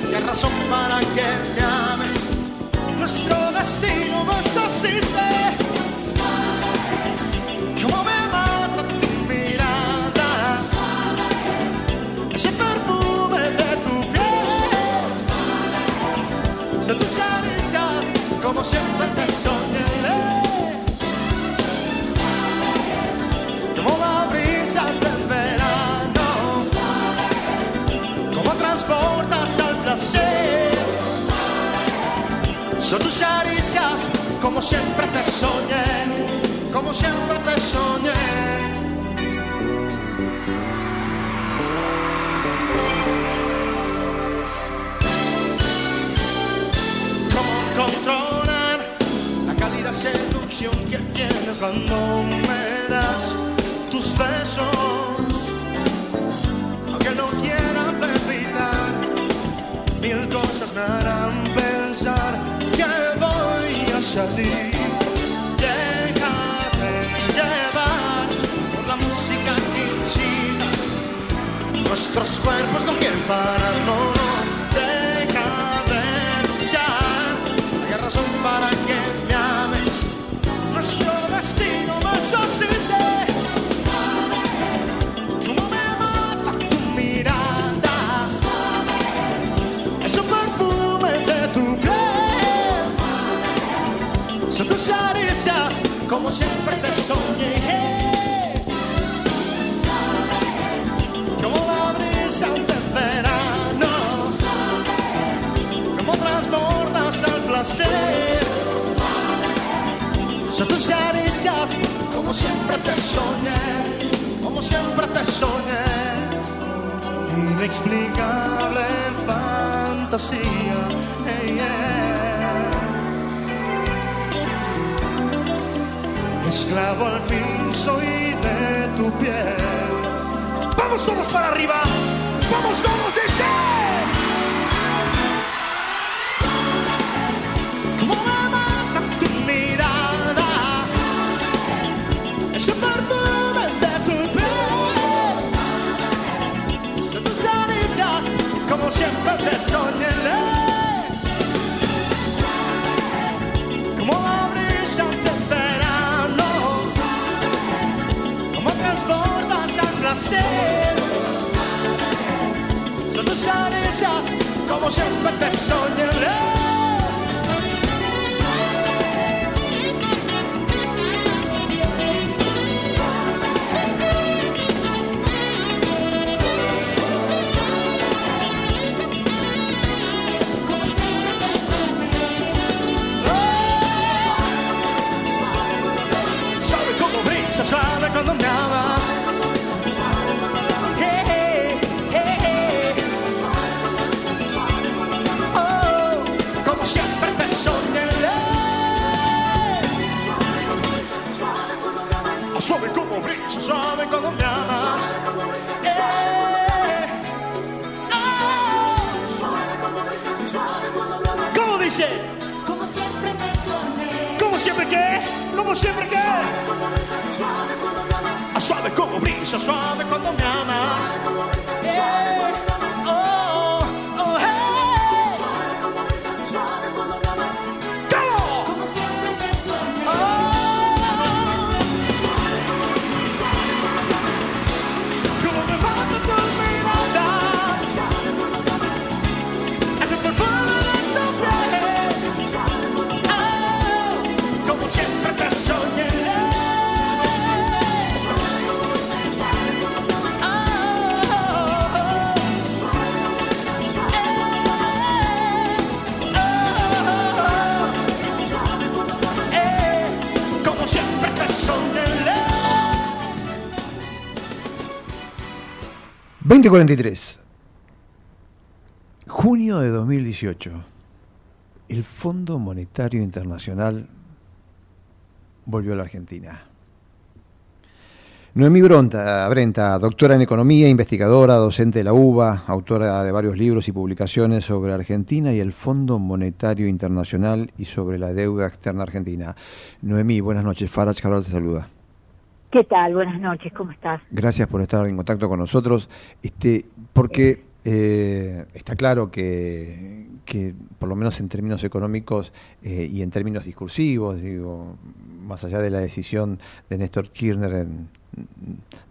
Speaker 25: Qué razón para que me ames. Nuestro destino no es así, sé. Cómo me mata tu mirada, ese perfume de tu piel. Son tus caricias, como siempre te soñaré. Son tus caricias, como siempre te soñé, como siempre te soñé. controlar la cálida seducción que tienes cuando me das tus besos. Aunque no quiera evitar, mil cosas me harán hacia ti. Llevar por la música que. Nuestros cuerpos no quieren parar, no, no. Deja de luchar, hay razón para que me como siempre te soñé. Como la brisa del verano, como transportas al placer. Son tus caricias, como siempre te soñé, como siempre te soñé. Inexplicable fantasía, hey. Esclavo al fin soy de tu piel. Vamos todos para arriba. Vamos todos, dice. Cómo me mata placer. Son tus caricias, como siempre te soñaré. Dice?
Speaker 26: Como siempre te soñé.
Speaker 25: ¿Cómo siempre qué? ¿Cómo siempre qué? Ah, Suave como brisa, suave cuando me amas. Eh, oh.
Speaker 1: 2043. Junio de 2018. El Fondo Monetario Internacional volvió a la Argentina. Noemí Bronta, Brenta, doctora en Economía, investigadora, docente de la UBA, autora de varios libros y publicaciones sobre Argentina y el Fondo Monetario Internacional y sobre la deuda externa argentina. Noemí, buenas noches. Farage Cabral te saluda.
Speaker 27: ¿Qué tal? Buenas noches, ¿cómo estás?
Speaker 1: Gracias por estar en contacto con nosotros, este, porque eh, está claro que, que, por lo menos en términos económicos eh, y en términos discursivos, digo, más allá de la decisión de Néstor Kirchner en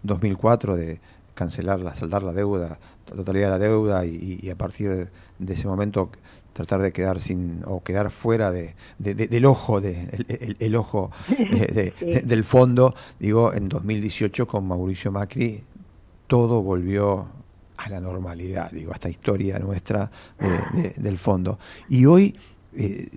Speaker 1: 2004 de cancelar, la, saldar la deuda, la totalidad de la deuda y, y a partir de, de, ese momento tratar de quedar sin o quedar fuera de, de, del ojo de el, el, el ojo <laughs> eh, sí. del fondo digo en 2018 con Mauricio Macri todo volvió a la normalidad digo esta historia nuestra del fondo y hoy eh,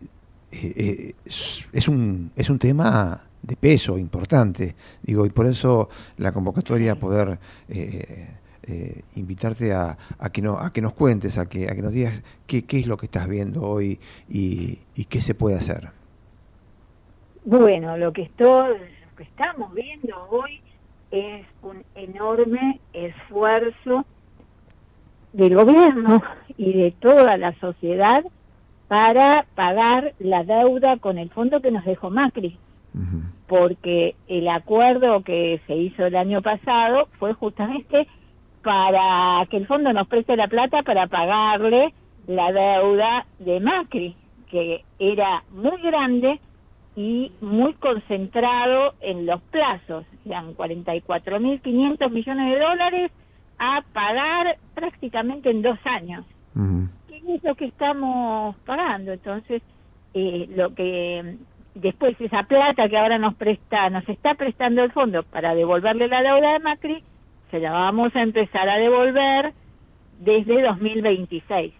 Speaker 1: eh, es un es un tema de peso importante digo y por eso la convocatoria poder eh, eh, invitarte a, a, que no, a que nos cuentes, a que, a que nos digas qué, qué es lo que estás viendo hoy y, y qué se puede hacer.
Speaker 27: Bueno, lo que, estoy, lo que estamos viendo hoy es un enorme esfuerzo del gobierno y de toda la sociedad para pagar la deuda con el fondo que nos dejó Macri. Uh -huh. Porque el acuerdo que se hizo el año pasado fue justamente para que el fondo nos preste la plata para pagarle la deuda de Macri, que era muy grande y muy concentrado en los plazos. Eran 44.500 millones de dólares a pagar prácticamente en dos años. Uh -huh. ¿Qué es lo que estamos pagando? Entonces, eh, lo que después esa plata que ahora nos presta, nos está prestando el fondo para devolverle la deuda de Macri, se la vamos a empezar a devolver desde 2026.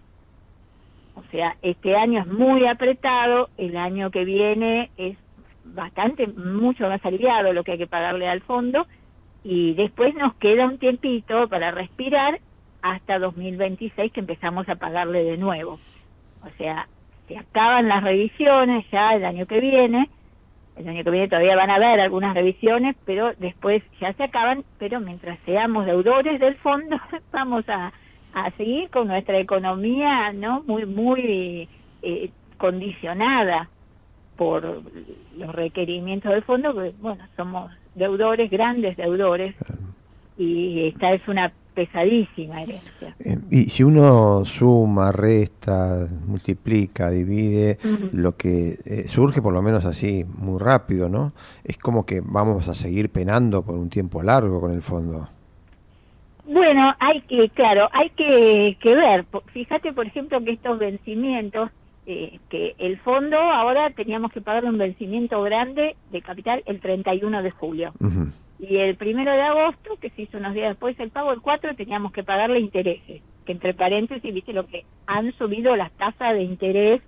Speaker 27: O sea, este año es muy apretado, el año que viene es bastante, mucho más aliviado lo que hay que pagarle al fondo y después nos queda un tiempito para respirar hasta 2026 que empezamos a pagarle de nuevo. O sea, se acaban las revisiones ya el año que viene, el año que viene todavía van a haber algunas revisiones, pero después ya se acaban, pero mientras seamos deudores del fondo <laughs> vamos a, a seguir con nuestra economía no muy muy eh, condicionada por los requerimientos del fondo, que bueno, somos deudores, grandes deudores, y esta es una pesadísima herencia.
Speaker 1: Eh, y si uno suma, resta, multiplica, divide, uh -huh. lo que eh, surge por lo menos así muy rápido, ¿no? Es como que vamos a seguir penando por un tiempo largo con el fondo.
Speaker 27: Bueno, hay que, claro, hay que, que ver. Fíjate, por ejemplo, que estos vencimientos, eh, que el fondo ahora teníamos que pagar un vencimiento grande de capital el 31 de julio. Uh -huh y el primero de agosto, que se hizo unos días después el pago, el 4, teníamos que pagarle intereses, que entre paréntesis, viste lo que han subido las tasas de interés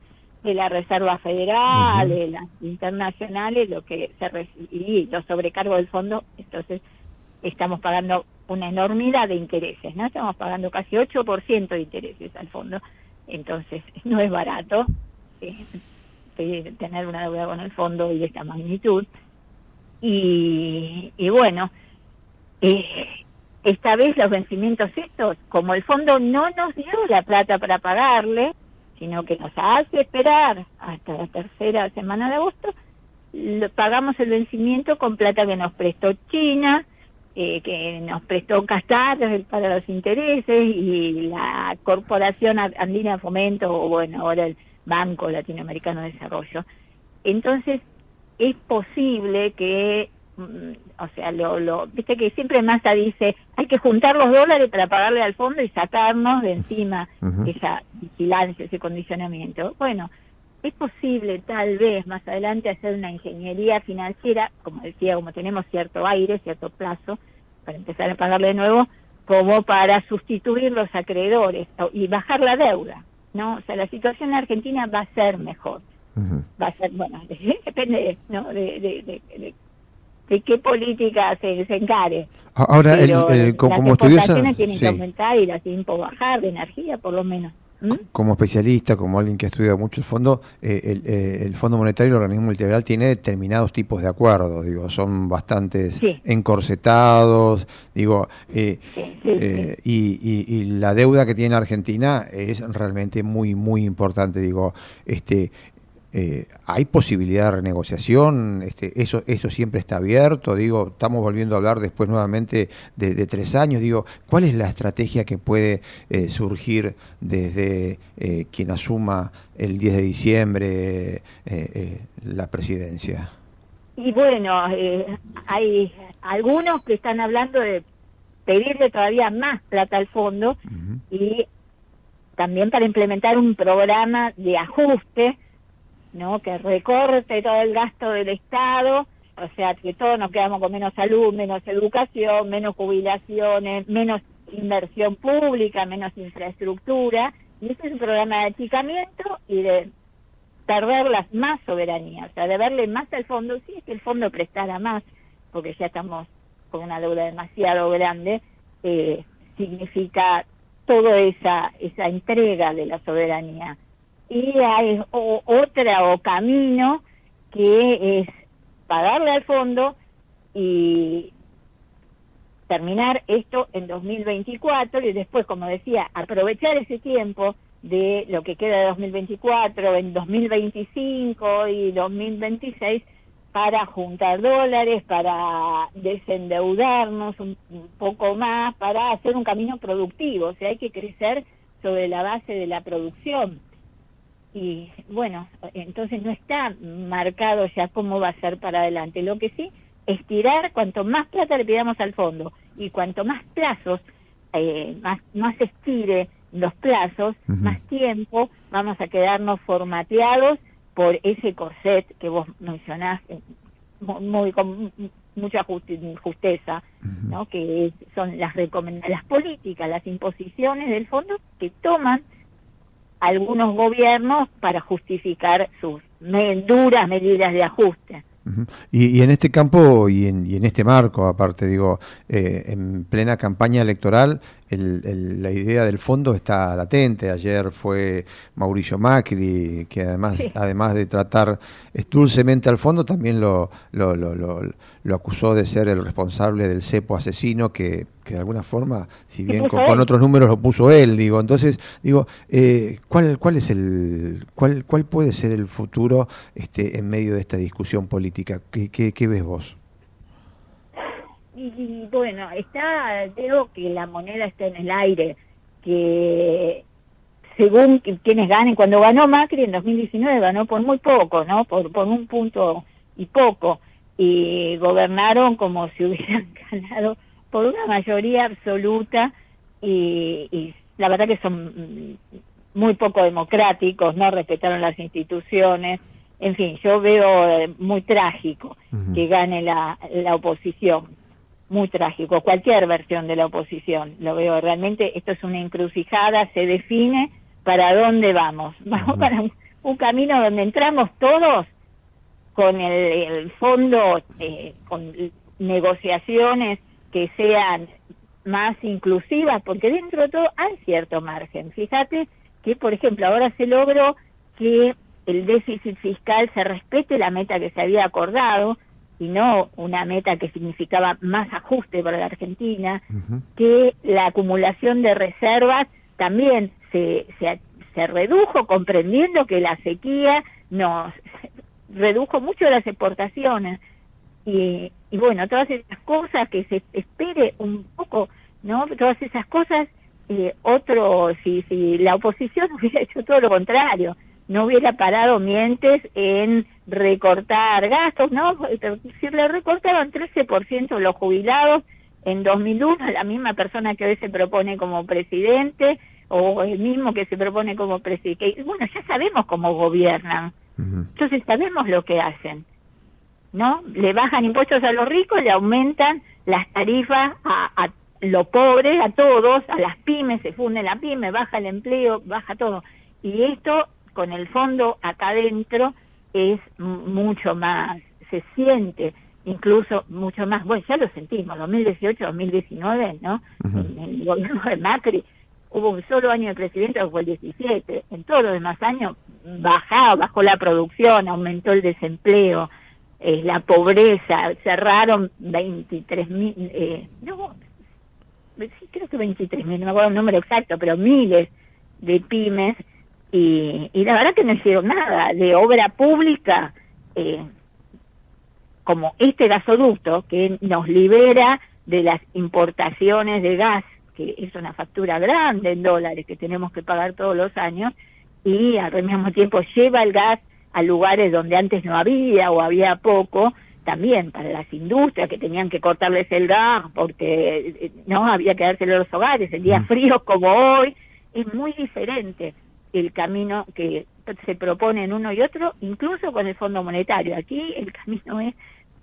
Speaker 27: de la Reserva Federal, uh -huh. de las internacionales, lo que se y los sobrecargos del fondo, entonces estamos pagando una enormidad de intereses, ¿no? Estamos pagando casi 8% de intereses al fondo, entonces <laughs> no es barato eh, tener una deuda con el fondo y de esta magnitud. Y, y bueno, eh, esta vez los vencimientos estos, como el fondo no nos dio la plata para pagarle, sino que nos hace esperar hasta la tercera semana de agosto, lo, pagamos el vencimiento con plata que nos prestó China, eh, que nos prestó Qatar para los intereses y la Corporación Andina de Fomento, o bueno, ahora el Banco Latinoamericano de Desarrollo. Entonces, es posible que, mm, o sea, lo, lo, viste que siempre Massa dice, hay que juntar los dólares para pagarle al fondo y sacarnos de encima uh -huh. esa vigilancia, ese condicionamiento. Bueno, es posible tal vez más adelante hacer una ingeniería financiera, como decía, como tenemos cierto aire, cierto plazo, para empezar a pagarle de nuevo, como para sustituir los acreedores y bajar la deuda, ¿no? O sea, la situación en Argentina va a ser mejor. Uh -huh. Va a ser, bueno, depende, ¿no? De, de, de, qué política se, se encare.
Speaker 1: Ahora, el-
Speaker 27: Pero
Speaker 1: el- co-
Speaker 27: las
Speaker 1: como estudiosa,
Speaker 27: exportaciones tienen
Speaker 1: sí.
Speaker 27: que aumentar y las tiempos bajar de energía, por lo menos. ¿Mm?
Speaker 1: como especialista, como alguien que ha estudiado mucho el fondo, eh, el, eh, el Fondo Monetario, el organismo multilateral, tiene determinados tipos de acuerdos, digo, son bastante
Speaker 27: Sí.
Speaker 1: encorsetados, digo, eh, eh, y, y- y la deuda que tiene Argentina es realmente muy, muy importante, digo, este. Eh, ¿Hay posibilidad de renegociación? Este, eso, eso siempre está abierto. Digo, estamos volviendo a hablar después nuevamente de, de tres años. Digo, ¿cuál es la estrategia que puede eh, surgir desde eh, quien asuma el 10 de diciembre eh, la presidencia?
Speaker 27: Y bueno, eh, hay algunos que están hablando de pedirle todavía más plata al fondo y también para implementar un programa de ajuste, ¿no? Que recorte todo el gasto del Estado, o sea, que todos nos quedamos con menos salud, menos educación, menos jubilaciones, menos inversión pública, menos infraestructura. Y este es un programa de achicamiento y de perderlas más soberanía, o sea, de verle más al fondo, sí es que el fondo prestara más, porque ya estamos con una deuda demasiado grande, eh, significa toda esa, esa entrega de la soberanía. Y hay o- otra o camino que es pagarle al fondo y terminar esto en 2024 y después, como decía, aprovechar ese tiempo de lo que queda de 2024 en 2025 y 2026 para juntar dólares, para desendeudarnos un, un poco más, para hacer un camino productivo. O sea, hay que crecer sobre la base de la producción. Y bueno, entonces no está marcado ya cómo va a ser para adelante. Lo que sí, estirar cuanto más plata le pidamos al fondo y cuanto más plazos, eh, más, más estire los plazos, más tiempo, vamos a quedarnos formateados por ese corset que vos mencionás eh, mu- muy, con mucha justeza, ¿no? que son las las políticas, las imposiciones del fondo que toman algunos gobiernos para justificar sus duras medidas de ajuste.
Speaker 1: Y, y en este campo y en, y en este marco, aparte, digo, eh, en plena campaña electoral, el- el- la idea del fondo está latente. Ayer fue Mauricio Macri, que además, además de tratar dulcemente al fondo, también lo, lo, lo, lo- acusó de ser el responsable del cepo asesino, que, que de alguna forma, si bien con, <laughs> otros números lo puso él, digo. Entonces, digo, eh, ¿cuál, cuál es el, cuál, cuál puede ser el futuro este, en medio de esta discusión política? ¿Qué, qué, qué ves vos?
Speaker 27: Y, bueno, está, creo que la moneda está en el aire, que según quienes ganen, cuando ganó Macri en 2019 ganó por muy poco, ¿no? Por, por un punto y poco, y gobernaron como si <laughs> hubieran ganado por una mayoría absoluta y, y la verdad que son muy poco democráticos, no respetaron las instituciones, en fin, yo veo eh, muy trágico que gane la, la oposición, muy trágico, cualquier versión de la oposición, lo veo realmente, esto es una encrucijada, se define para dónde vamos, <laughs> vamos para un, un camino donde entramos todos con el, el fondo, eh, con negociaciones que sean más inclusivas, porque dentro de todo hay cierto margen. Fíjate que, por ejemplo, ahora se logró que el déficit fiscal se respete la meta que se había acordado y no una meta que significaba más ajuste para la Argentina, que la acumulación de reservas también se, se, se redujo comprendiendo que la sequía nos redujo mucho las exportaciones y, y bueno, todas esas cosas que se espere un poco, ¿no? Todas esas cosas, eh, otro, si, si la oposición <laughs> hubiera hecho todo lo contrario, no hubiera parado mientes en recortar gastos, ¿no? Si le recortaron 13% los jubilados en 2001, la misma persona que hoy se propone como presidente o el mismo que se propone como presidente. Bueno, ya sabemos cómo gobiernan, entonces sabemos lo que hacen. ¿no? Le bajan impuestos a los ricos, le aumentan las tarifas a, a los pobres, a todos, a las pymes, se funde la pyme, baja el empleo, baja todo. Y esto, con el fondo acá adentro, es mucho más, se siente incluso mucho más, bueno, ya lo sentimos, 2018, 2019, ¿no? En el gobierno de Macri hubo un solo año de crecimiento que fue el 17, en todos los demás años bajaba, bajó la producción, aumentó el desempleo, eh, la pobreza, cerraron 23 mil, eh, no, sí, creo que 23 mil, no me acuerdo el número exacto, pero miles de pymes y, y la verdad que no hicieron nada de obra pública eh, como este gasoducto que nos libera de las importaciones de gas, que es una factura grande en dólares que tenemos que pagar todos los años, y al mismo tiempo lleva el gas a lugares donde antes no había o había poco, también para las industrias que tenían que cortarles el gas porque eh, no había que dárselo a los hogares. En días fríos como hoy, es muy diferente el camino que se propone en uno y otro, incluso con el Fondo Monetario. Aquí el camino es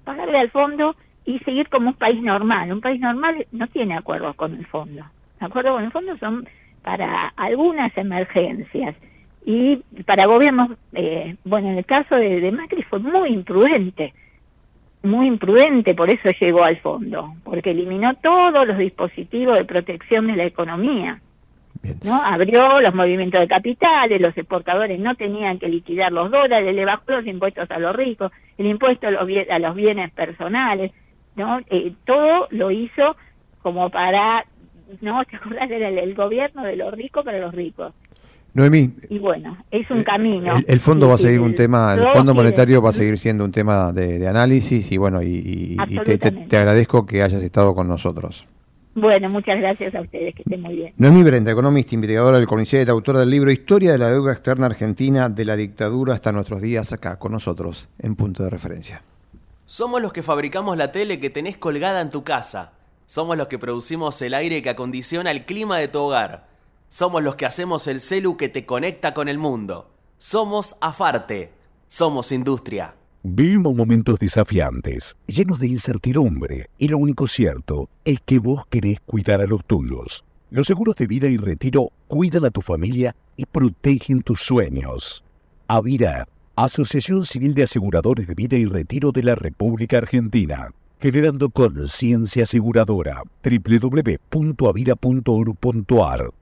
Speaker 27: pagarle al fondo y seguir como un país normal. Un país normal no tiene acuerdos con el fondo. Acuerdos con el fondo son para algunas emergencias y para gobiernos, eh, bueno, en el caso de Macri fue muy imprudente, muy imprudente, por eso llegó al fondo, porque eliminó todos los dispositivos de protección de la economía. ¿No? Abrió los movimientos de capitales, los exportadores no tenían que liquidar los dólares, le bajó los impuestos a los ricos, el impuesto a los, bien- a los bienes personales, ¿no? Eh, todo lo hizo como para, ¿no? ¿Te acordás? Era el, el gobierno de los ricos para los ricos.
Speaker 1: Noemí,
Speaker 27: Y bueno, es un camino.
Speaker 1: el, el fondo va a seguir un tema, el Fondo Monetario va a seguir siendo un tema de, de análisis y bueno, y, y- y te, te-
Speaker 27: Absolutamente.
Speaker 1: te agradezco que hayas estado con nosotros.
Speaker 27: Bueno, muchas gracias a ustedes, que estén muy bien.
Speaker 1: Noemí Brenda, economista, investigadora del CONICET, autora del libro Historia de la deuda externa argentina de la dictadura hasta nuestros días acá con nosotros en punto de referencia.
Speaker 2: Somos los que fabricamos la tele que tenés colgada en tu casa. Somos los que producimos el aire que acondiciona el clima de tu hogar. Somos los que hacemos el celu que te conecta con el mundo. Somos Afarte. Somos industria.
Speaker 3: Vivimos momentos desafiantes, llenos de incertidumbre, y lo único cierto es que vos querés cuidar a los tuyos. Los seguros de vida y retiro cuidan a tu familia y protegen tus sueños. Avira, Asociación Civil de Aseguradores de Vida y Retiro de la República Argentina, generando conciencia aseguradora. www.avira.org.ar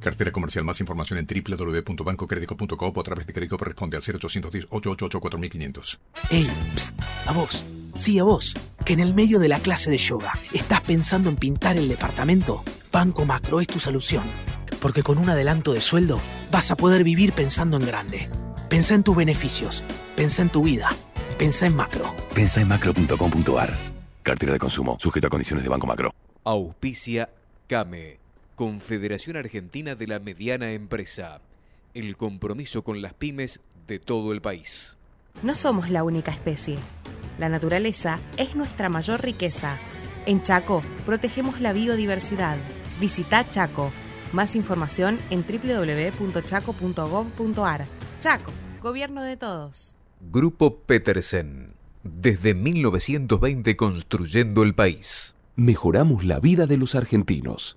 Speaker 6: Cartera comercial. Más información en www.bancocredico.coop o a través de Credicop responde al 0810 888 4500.
Speaker 7: Ey, psst, a vos, sí a vos, que en el medio de la clase de yoga estás pensando en pintar el departamento. Banco Macro es tu solución, porque con un adelanto de sueldo vas a poder vivir pensando en grande. Pensá en tus beneficios, pensá en tu vida, pensá en Macro.
Speaker 8: Pensa en macro.com.ar. Cartera de consumo, sujeto a condiciones de Banco Macro.
Speaker 9: Auspicia CAME, Confederación Argentina de la Mediana Empresa. El compromiso con las pymes de todo el país.
Speaker 10: No somos la única especie. La naturaleza es nuestra mayor riqueza. En Chaco protegemos la biodiversidad. Visita Chaco. Más información en www.chaco.gov.ar. Chaco, gobierno de todos.
Speaker 9: Grupo Petersen. Desde 1920 construyendo el país.
Speaker 28: Mejoramos la vida de los argentinos.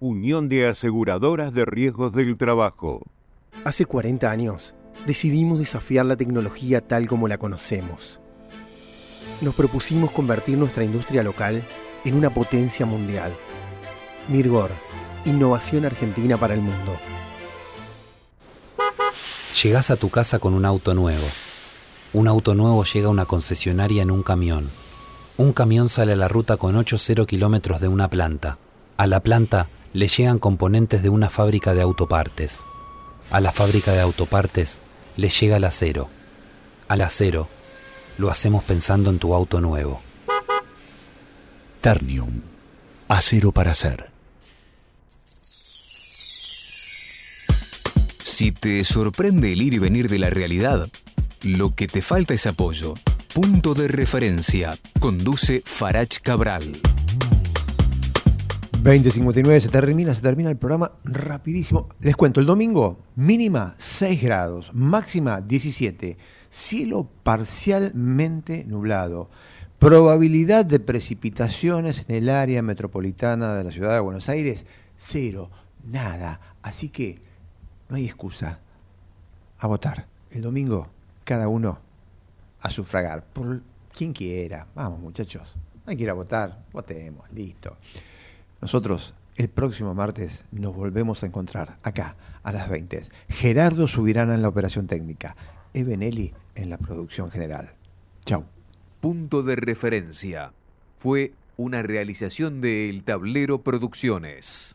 Speaker 12: Unión de Aseguradoras de Riesgos del Trabajo.
Speaker 13: Hace 40 años decidimos desafiar la tecnología tal como la conocemos. Nos propusimos convertir nuestra industria local en una potencia mundial. Mirgor, innovación argentina para el mundo.
Speaker 14: Llegás a tu casa con un auto nuevo. Un auto nuevo llega a una concesionaria en un camión. Un camión sale a la ruta con 8-0 kilómetros de una planta. A la planta le llegan componentes de una fábrica de autopartes. A la fábrica de autopartes le llega el acero. Al acero lo hacemos pensando en tu auto nuevo.
Speaker 3: Ternium. Acero para hacer.
Speaker 9: Si te sorprende el ir y venir de la realidad, lo que te falta es apoyo. Punto de referencia. Conduce Farach Cabral.
Speaker 1: 20.59 se termina, se termina el programa rapidísimo. Les cuento, el domingo mínima 6 grados, máxima 17, cielo parcialmente nublado, probabilidad de precipitaciones en el área metropolitana de la ciudad de Buenos Aires, cero, nada. Así que no hay excusa. A votar. El domingo, cada uno a sufragar. Por quien quiera. Vamos, muchachos. Hay que ir a votar. Votemos. Listo. Nosotros el próximo martes nos volvemos a encontrar acá a las 20. Gerardo Subirana en la operación técnica. Ebenelli en la producción general. Chau.
Speaker 24: Punto de referencia. Fue una realización de El Tablero Producciones.